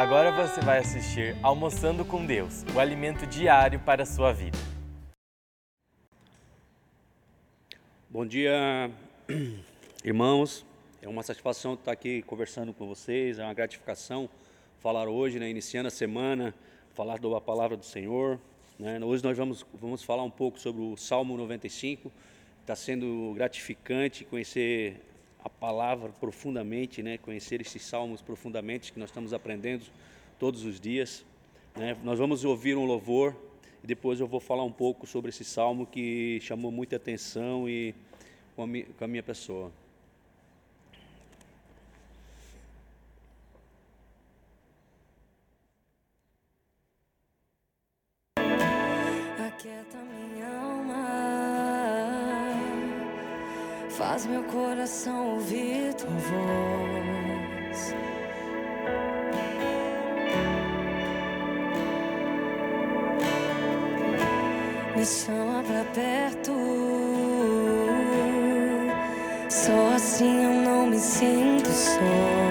Agora você vai assistir Almoçando com Deus, o alimento diário para a sua vida. Bom dia, irmãos. É uma satisfação estar aqui conversando com vocês, é uma gratificação falar hoje, né, iniciando a semana, falar da palavra do Senhor. Né? Hoje nós vamos, vamos falar um pouco sobre o Salmo 95. Está sendo gratificante conhecer a palavra profundamente, né? conhecer esses salmos profundamente que nós estamos aprendendo todos os dias. Né? Nós vamos ouvir um louvor e depois eu vou falar um pouco sobre esse salmo que chamou muita atenção e com a minha, com a minha pessoa. Faz meu coração ouvir tua voz. Me chama pra perto. Só assim eu não me sinto só.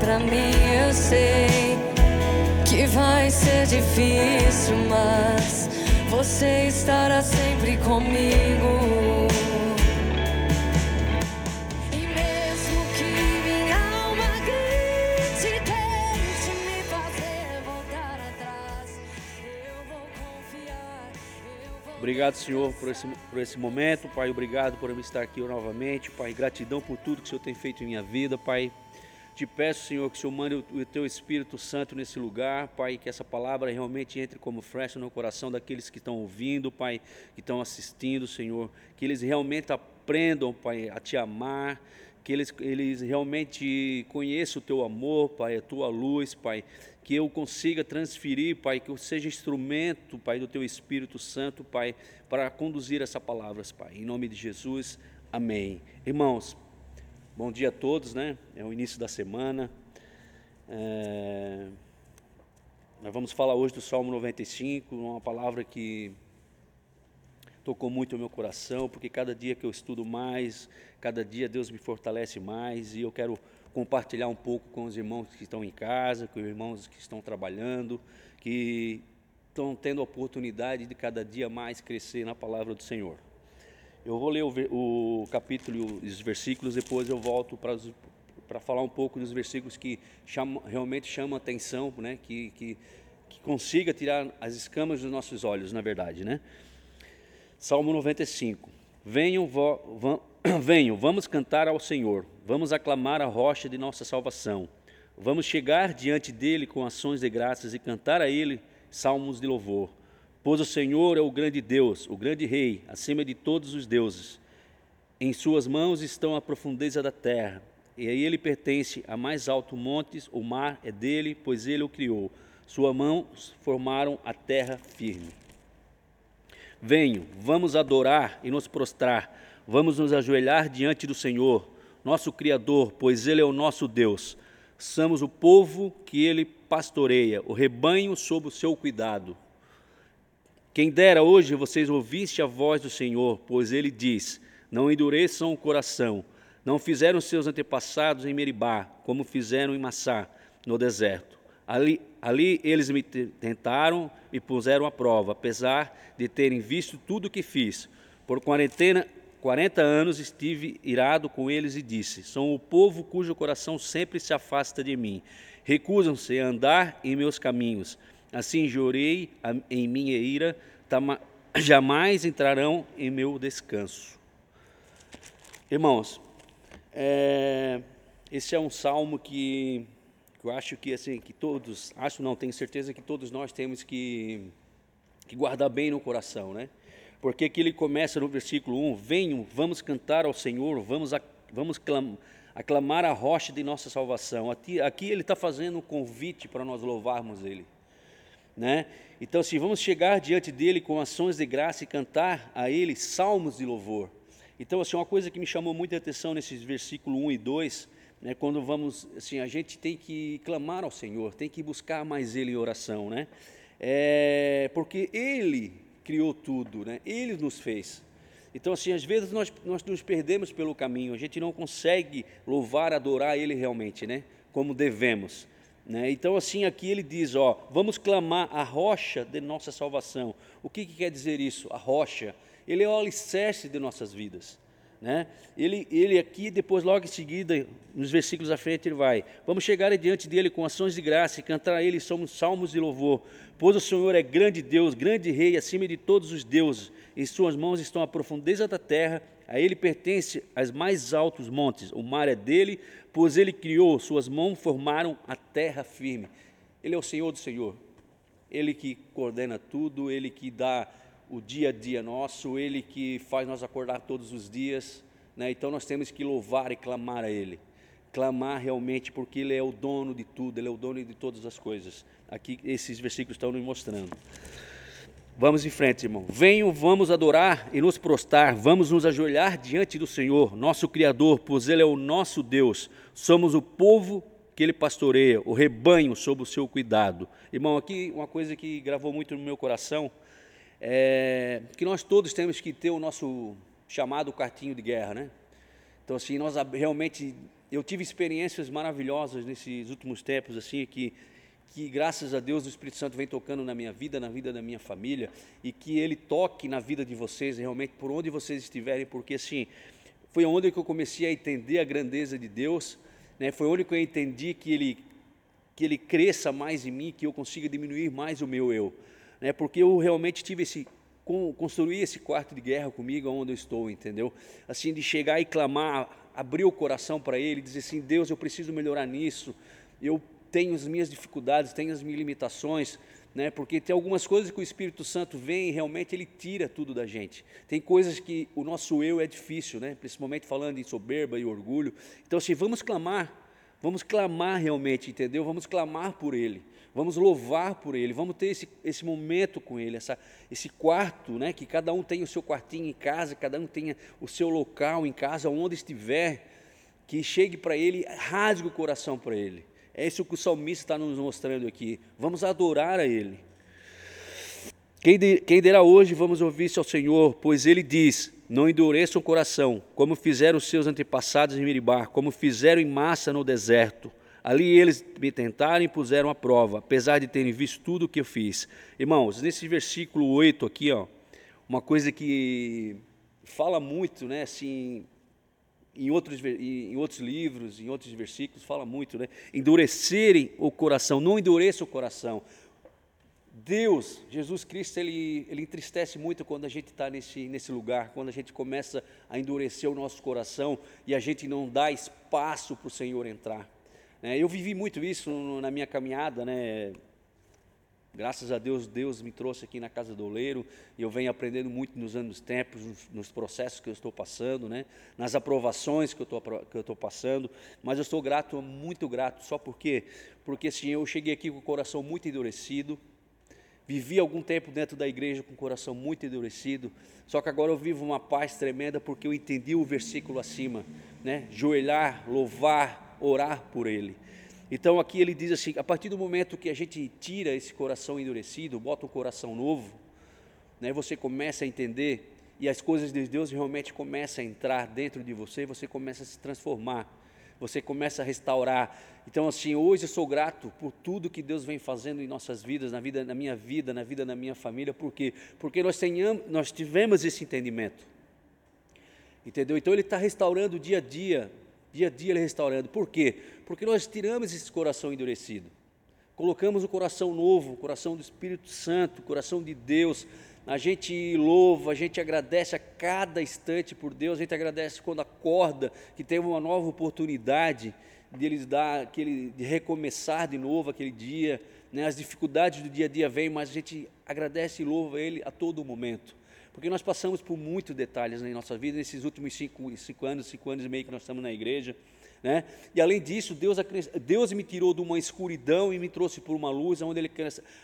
Pra mim eu sei que vai ser difícil, mas você estará sempre comigo. Obrigado, Senhor, por esse, por esse momento, Pai. Obrigado por eu estar aqui novamente, Pai. Gratidão por tudo que o Senhor tem feito em minha vida, Pai. Te peço, Senhor, que o Senhor mande o Teu Espírito Santo nesse lugar, Pai, que essa palavra realmente entre como flecha no coração daqueles que estão ouvindo, Pai, que estão assistindo, Senhor. Que eles realmente aprendam, Pai, a Te amar, que eles, eles realmente conheçam o Teu amor, Pai, a Tua luz, Pai, que eu consiga transferir, Pai, que eu seja instrumento, Pai, do Teu Espírito Santo, Pai, para conduzir essas palavras, Pai. Em nome de Jesus, amém. Irmãos, bom dia a todos, né? É o início da semana. É... Nós vamos falar hoje do Salmo 95, uma palavra que tocou muito o meu coração, porque cada dia que eu estudo mais, cada dia Deus me fortalece mais e eu quero compartilhar um pouco com os irmãos que estão em casa, com os irmãos que estão trabalhando, que estão tendo a oportunidade de cada dia mais crescer na palavra do Senhor. Eu vou ler o, o capítulo e os versículos, depois eu volto para para falar um pouco dos versículos que realmente chamam a atenção, né? que, que, que consiga tirar as escamas dos nossos olhos, na verdade. Né? Salmo 95. Venham, vo, venham, vamos cantar ao Senhor, vamos aclamar a rocha de nossa salvação. Vamos chegar diante dele com ações de graças e cantar a ele salmos de louvor. Pois o Senhor é o grande Deus, o grande Rei, acima de todos os deuses. Em suas mãos estão a profundeza da terra, e a ele pertence a mais alto montes, o mar é dele, pois ele o criou. Suas mãos formaram a terra firme. Venham, vamos adorar e nos prostrar, vamos nos ajoelhar diante do Senhor, nosso Criador, pois ele é o nosso Deus. Somos o povo que ele pastoreia, o rebanho sob o seu cuidado. Quem dera hoje vocês ouvissem a voz do Senhor, pois ele diz: Não endureçam o coração, não fizeram seus antepassados em Meribá, como fizeram em Massá, no deserto. Ali, ali eles me tentaram e puseram à prova, apesar de terem visto tudo o que fiz. Por quarentena, 40 anos estive irado com eles e disse: São o povo cujo coração sempre se afasta de mim. Recusam-se a andar em meus caminhos. Assim jurei em minha ira, jamais entrarão em meu descanso. Irmãos, é, esse é um salmo que, que, eu acho que assim que todos, acho não, tenho certeza que todos nós temos que, que guardar bem no coração, né? Porque aqui ele começa no versículo 1: Venham, vamos cantar ao Senhor, vamos, a, vamos aclamar a rocha de nossa salvação. Aqui, aqui ele está fazendo um convite para nós louvarmos Ele. Né? Então, assim, vamos chegar diante dele com ações de graça e cantar a ele salmos de louvor. Então, assim, uma coisa que me chamou muita atenção nesses versículos 1 e 2, né, quando vamos, assim, a gente tem que clamar ao Senhor, tem que buscar mais Ele em oração, né? É, porque Ele criou tudo, né? Ele nos fez. Então, assim, às vezes nós, nós nos perdemos pelo caminho, a gente não consegue louvar, adorar Ele realmente, né? Como devemos. Né? Então, assim, aqui ele diz: ó, vamos clamar a rocha de nossa salvação. O que, que quer dizer isso? A rocha. Ele é o alicerce de nossas vidas. Né? Ele, ele aqui, depois, logo em seguida, nos versículos à frente, ele vai: Vamos chegar diante dele com ações de graça e cantar a ele somos salmos de louvor. Pois o Senhor é grande Deus, grande Rei, acima de todos os deuses. Em suas mãos estão a profundeza da terra, a ele pertence as mais altos montes. O mar é dele, pois ele criou, suas mãos formaram a terra firme. Ele é o Senhor do Senhor. Ele que coordena tudo, ele que dá o dia a dia nosso, ele que faz nós acordar todos os dias. Né? Então nós temos que louvar e clamar a Ele. Clamar realmente, porque Ele é o dono de tudo, Ele é o dono de todas as coisas. Aqui esses versículos estão nos mostrando. Vamos em frente, irmão. Venham, vamos adorar e nos prostrar, vamos nos ajoelhar diante do Senhor, nosso Criador, pois Ele é o nosso Deus. Somos o povo que Ele pastoreia, o rebanho sob o seu cuidado. Irmão, aqui uma coisa que gravou muito no meu coração é que nós todos temos que ter o nosso chamado quartinho de guerra, né? Então, assim, nós realmente. Eu tive experiências maravilhosas nesses últimos tempos, assim, que que graças a Deus o Espírito Santo vem tocando na minha vida, na vida da minha família, e que ele toque na vida de vocês realmente por onde vocês estiverem, porque assim, foi onde que eu comecei a entender a grandeza de Deus, né? Foi onde que eu entendi que ele que ele cresça mais em mim, que eu consiga diminuir mais o meu eu, né? Porque eu realmente tive esse construir esse quarto de guerra comigo onde eu estou, entendeu? Assim de chegar e clamar, abrir o coração para ele, dizer assim, Deus, eu preciso melhorar nisso. Eu tenho as minhas dificuldades, tenho as minhas limitações, né? porque tem algumas coisas que o Espírito Santo vem e realmente ele tira tudo da gente. Tem coisas que o nosso eu é difícil, né? principalmente falando em soberba e orgulho. Então, assim, vamos clamar, vamos clamar realmente, entendeu? Vamos clamar por Ele, vamos louvar por Ele, vamos ter esse, esse momento com Ele, essa, esse quarto, né? que cada um tenha o seu quartinho em casa, cada um tenha o seu local em casa, onde estiver, que chegue para Ele, rasgue o coração para Ele. É isso que o salmista está nos mostrando aqui. Vamos adorar a Ele. Quem, de, quem dirá hoje, vamos ouvir-se ao Senhor, pois Ele diz: Não endureça o coração, como fizeram os seus antepassados em Miribá, como fizeram em massa no deserto. Ali eles me tentaram e puseram à prova, apesar de terem visto tudo o que eu fiz. Irmãos, nesse versículo 8 aqui, ó, uma coisa que fala muito, né, assim, em outros, em outros livros, em outros versículos, fala muito, né? Endurecerem o coração, não endureça o coração. Deus, Jesus Cristo, ele, ele entristece muito quando a gente está nesse, nesse lugar, quando a gente começa a endurecer o nosso coração e a gente não dá espaço para o Senhor entrar. É, eu vivi muito isso na minha caminhada, né? Graças a Deus, Deus me trouxe aqui na casa do oleiro e eu venho aprendendo muito nos anos tempos, nos, nos processos que eu estou passando, né? nas aprovações que eu estou, que eu estou passando. Mas eu estou grato, muito grato, só porque, porque assim, eu cheguei aqui com o coração muito endurecido, vivi algum tempo dentro da igreja com o coração muito endurecido, só que agora eu vivo uma paz tremenda porque eu entendi o versículo acima, né? Joelhar, louvar, orar por ele. Então aqui ele diz assim: a partir do momento que a gente tira esse coração endurecido, bota um coração novo, né, você começa a entender e as coisas de Deus realmente começam a entrar dentro de você, você começa a se transformar, você começa a restaurar. Então assim, hoje eu sou grato por tudo que Deus vem fazendo em nossas vidas, na vida, na minha vida, na vida da minha família, por quê? Porque nós tenhamos, nós tivemos esse entendimento. Entendeu? Então ele está restaurando dia a dia Dia a dia ele restaurando. Por quê? Porque nós tiramos esse coração endurecido. Colocamos o coração novo, o coração do Espírito Santo, o coração de Deus. A gente louva, a gente agradece a cada instante por Deus, a gente agradece quando acorda, que tem uma nova oportunidade de eles dar aquele, de recomeçar de novo aquele dia. Né? As dificuldades do dia a dia vêm, mas a gente agradece e louva Ele a todo momento. Porque nós passamos por muitos detalhes na nossa vida nesses últimos cinco, cinco anos, cinco anos e meio que nós estamos na igreja. Né? E além disso, Deus, Deus me tirou de uma escuridão e me trouxe por uma luz, onde Ele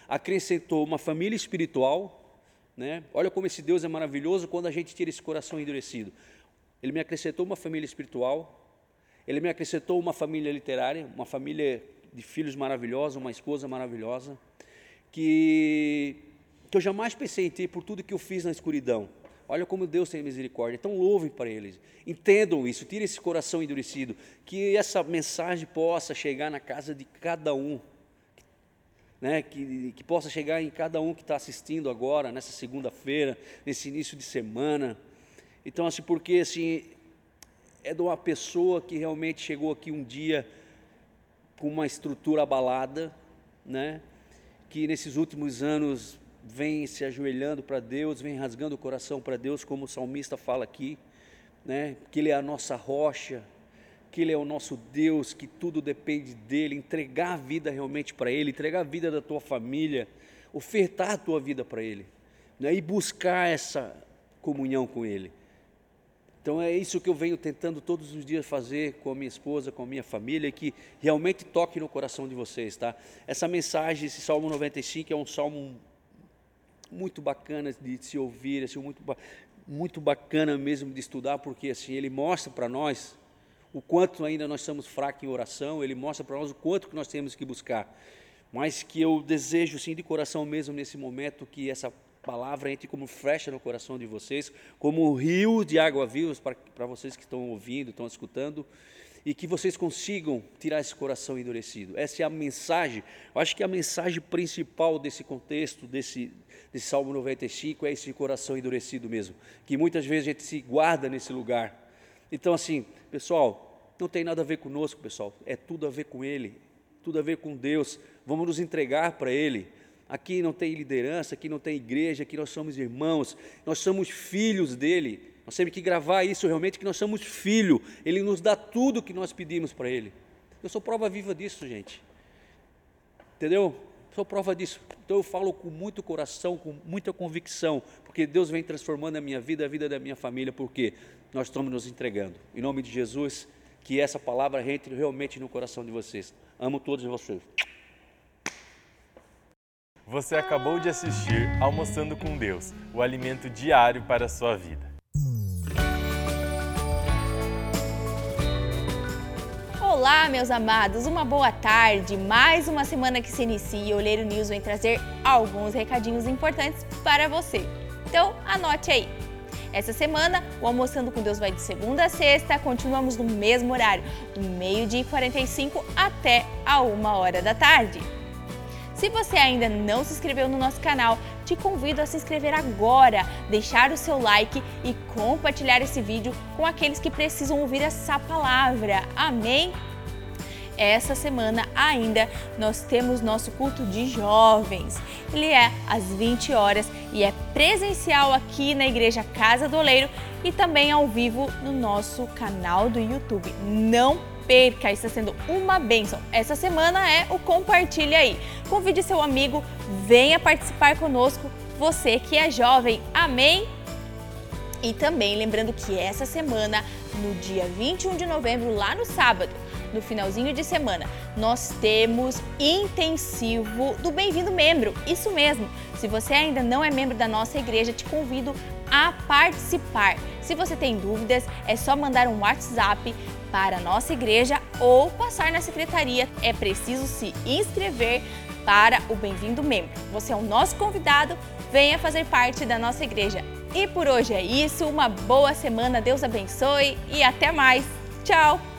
acrescentou uma família espiritual. Né? Olha como esse Deus é maravilhoso quando a gente tira esse coração endurecido. Ele me acrescentou uma família espiritual, Ele me acrescentou uma família literária, uma família de filhos maravilhosa, uma esposa maravilhosa, que que eu jamais pensei em ter por tudo que eu fiz na escuridão. Olha como Deus tem misericórdia. Então louvem para eles. Entendam isso, tirem esse coração endurecido. Que essa mensagem possa chegar na casa de cada um. Né, que, que possa chegar em cada um que está assistindo agora, nessa segunda-feira, nesse início de semana. Então, assim, porque assim, é de uma pessoa que realmente chegou aqui um dia com uma estrutura abalada, né, que nesses últimos anos vem se ajoelhando para Deus, vem rasgando o coração para Deus, como o salmista fala aqui, né? que Ele é a nossa rocha, que Ele é o nosso Deus, que tudo depende dEle, entregar a vida realmente para Ele, entregar a vida da tua família, ofertar a tua vida para Ele, né? e buscar essa comunhão com Ele. Então é isso que eu venho tentando todos os dias fazer com a minha esposa, com a minha família, que realmente toque no coração de vocês, tá? Essa mensagem, esse Salmo 95 é um salmo muito bacana de se ouvir, assim, muito, muito bacana mesmo de estudar, porque assim, ele mostra para nós o quanto ainda nós somos fracos em oração, ele mostra para nós o quanto que nós temos que buscar. Mas que eu desejo, sim, de coração mesmo nesse momento, que essa palavra entre como flecha no coração de vocês, como um rio de água viva para vocês que estão ouvindo, estão escutando, e que vocês consigam tirar esse coração endurecido. Essa é a mensagem, eu acho que a mensagem principal desse contexto, desse, desse Salmo 95, é esse coração endurecido mesmo, que muitas vezes a gente se guarda nesse lugar. Então, assim, pessoal, não tem nada a ver conosco, pessoal, é tudo a ver com Ele, tudo a ver com Deus, vamos nos entregar para Ele. Aqui não tem liderança, aqui não tem igreja, aqui nós somos irmãos, nós somos filhos dele. Nós temos que gravar isso realmente, que nós somos filho. Ele nos dá tudo que nós pedimos para Ele. Eu sou prova viva disso, gente. Entendeu? Sou prova disso. Então eu falo com muito coração, com muita convicção, porque Deus vem transformando a minha vida, a vida da minha família, porque nós estamos nos entregando. Em nome de Jesus, que essa palavra entre realmente no coração de vocês. Amo todos vocês. Você acabou de assistir Almoçando com Deus, o alimento diário para a sua vida. Olá, meus amados, uma boa tarde. Mais uma semana que se inicia e o Olheiro News vem trazer alguns recadinhos importantes para você. Então, anote aí. Essa semana, o Almoçando com Deus vai de segunda a sexta, continuamos no mesmo horário, do meio-dia e 45 até a uma hora da tarde. Se você ainda não se inscreveu no nosso canal, te convido a se inscrever agora, deixar o seu like e compartilhar esse vídeo com aqueles que precisam ouvir essa palavra. Amém? Essa semana ainda nós temos nosso culto de jovens. Ele é às 20 horas e é presencial aqui na Igreja Casa do Oleiro e também ao vivo no nosso canal do YouTube. Não perca, está sendo uma bênção. Essa semana é o Compartilha aí. Convide seu amigo, venha participar conosco, você que é jovem. Amém? E também lembrando que essa semana, no dia 21 de novembro, lá no sábado, no finalzinho de semana, nós temos intensivo do Bem-vindo Membro. Isso mesmo. Se você ainda não é membro da nossa igreja, te convido a participar. Se você tem dúvidas, é só mandar um WhatsApp para a nossa igreja ou passar na secretaria. É preciso se inscrever para o Bem-vindo Membro. Você é o nosso convidado, venha fazer parte da nossa igreja. E por hoje é isso, uma boa semana, Deus abençoe e até mais. Tchau!